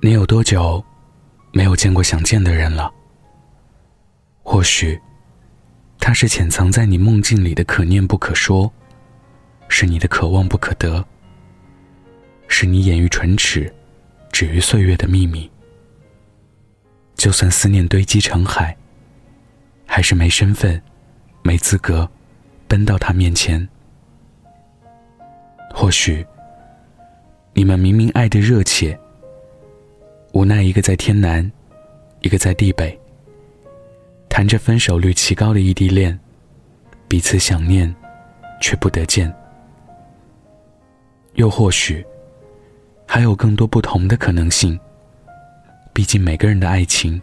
你有多久没有见过想见的人了？或许，他是潜藏在你梦境里的可念不可说，是你的可望不可得，是你掩于唇齿，止于岁月的秘密。就算思念堆积成海，还是没身份、没资格奔到他面前。或许，你们明明爱的热切。无奈，一个在天南，一个在地北，谈着分手率奇高的异地恋，彼此想念，却不得见。又或许，还有更多不同的可能性。毕竟，每个人的爱情，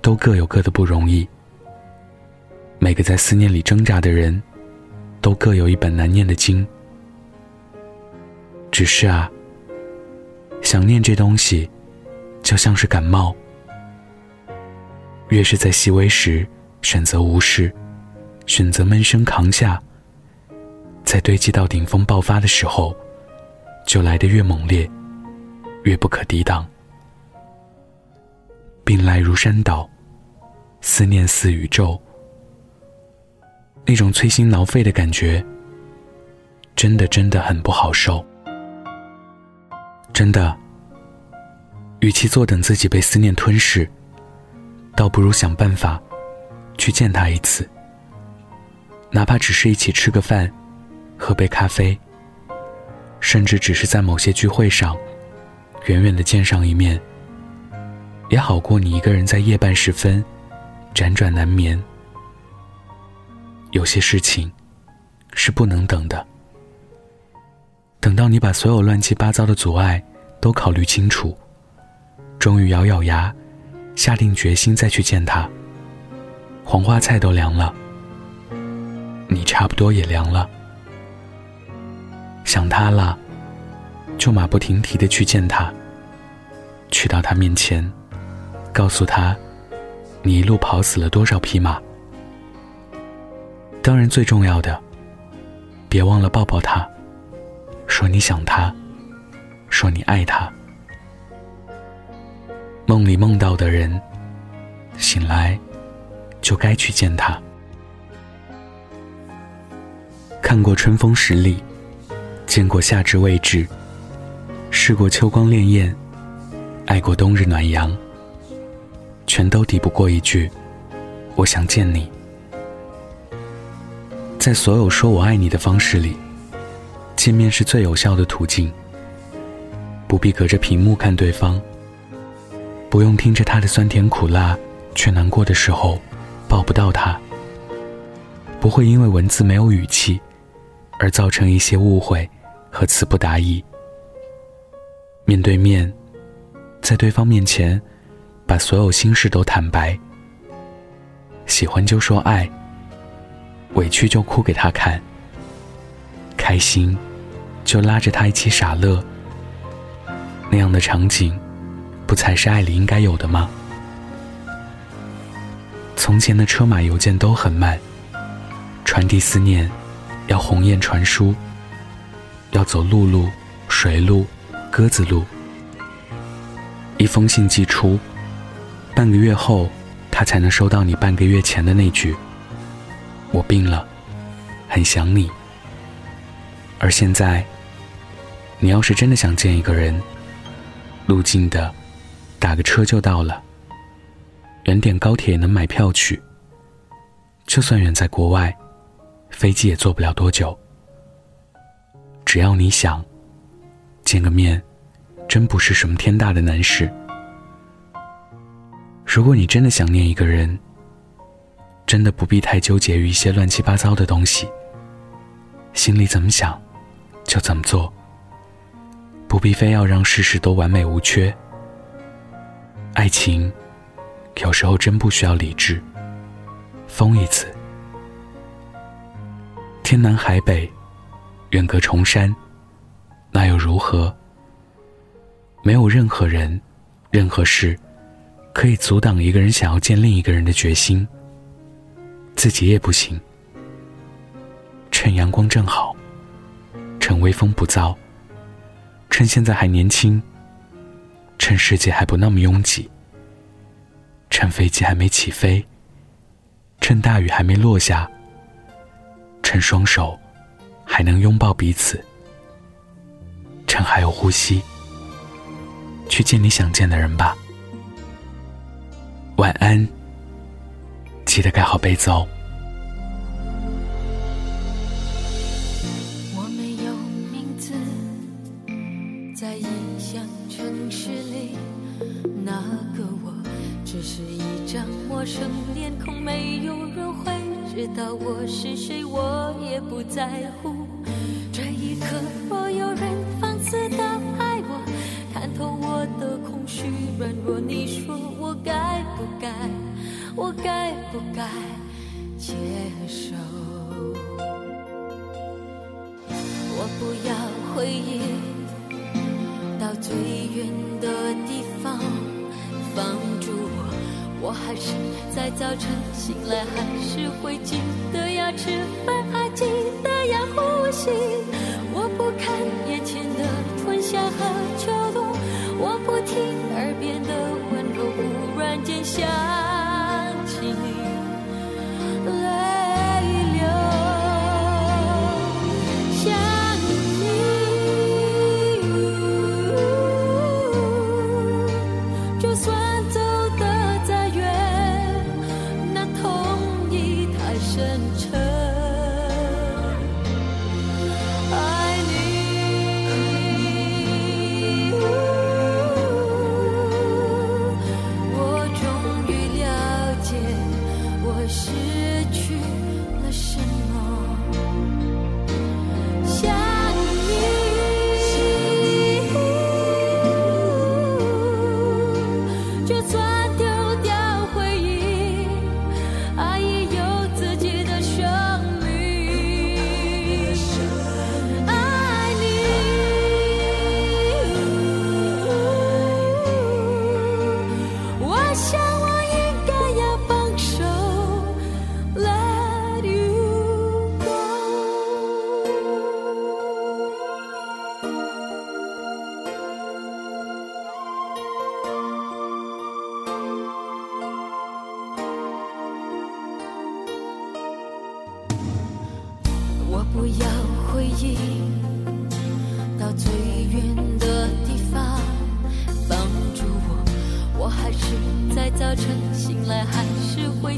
都各有各的不容易。每个在思念里挣扎的人，都各有一本难念的经。只是啊，想念这东西。就像是感冒，越是在细微时选择无视，选择闷声扛下，在堆积到顶峰爆发的时候，就来得越猛烈，越不可抵挡。病来如山倒，思念似宇宙，那种摧心挠肺的感觉，真的真的很不好受，真的。与其坐等自己被思念吞噬，倒不如想办法去见他一次，哪怕只是一起吃个饭、喝杯咖啡，甚至只是在某些聚会上远远的见上一面，也好过你一个人在夜半时分辗转难眠。有些事情是不能等的，等到你把所有乱七八糟的阻碍都考虑清楚。终于咬咬牙，下定决心再去见他。黄花菜都凉了，你差不多也凉了。想他了，就马不停蹄的去见他。去到他面前，告诉他，你一路跑死了多少匹马。当然最重要的，别忘了抱抱他，说你想他，说你爱他。梦里梦到的人，醒来就该去见他。看过春风十里，见过夏至未至，试过秋光潋滟，爱过冬日暖阳，全都抵不过一句“我想见你”。在所有说我爱你的方式里，见面是最有效的途径，不必隔着屏幕看对方。不用听着他的酸甜苦辣，却难过的时候抱不到他。不会因为文字没有语气，而造成一些误会和词不达意。面对面，在对方面前，把所有心事都坦白。喜欢就说爱，委屈就哭给他看。开心，就拉着他一起傻乐。那样的场景。不才是爱里应该有的吗？从前的车马邮件都很慢，传递思念要鸿雁传书，要走陆路、水路、鸽子路。一封信寄出，半个月后，他才能收到你半个月前的那句：“我病了，很想你。”而现在，你要是真的想见一个人，路径的。打个车就到了，远点高铁能买票去。就算远在国外，飞机也坐不了多久。只要你想，见个面，真不是什么天大的难事。如果你真的想念一个人，真的不必太纠结于一些乱七八糟的东西。心里怎么想，就怎么做，不必非要让事事都完美无缺。爱情，有时候真不需要理智。疯一次，天南海北，远隔重山，那又如何？没有任何人，任何事，可以阻挡一个人想要见另一个人的决心。自己也不行。趁阳光正好，趁微风不燥，趁现在还年轻。趁世界还不那么拥挤，趁飞机还没起飞，趁大雨还没落下，趁双手还能拥抱彼此，趁还有呼吸，去见你想见的人吧。晚安，记得盖好被子哦。在异乡城市里，那个我只是一张陌生脸孔，没有人会知道我是谁，我也不在乎。这一刻，若有人放肆的爱我，看透我的空虚软弱，你说我该不该？我该不该接受？我不要回忆最远的地方，放逐我。我还是在早晨醒来，还是会记得要吃饭，还记得要呼吸。我不看眼前的春夏和秋冬，我不听耳边的温柔忽然间下。不要回忆。到最远的地方帮助我。我还是在早晨醒来还是会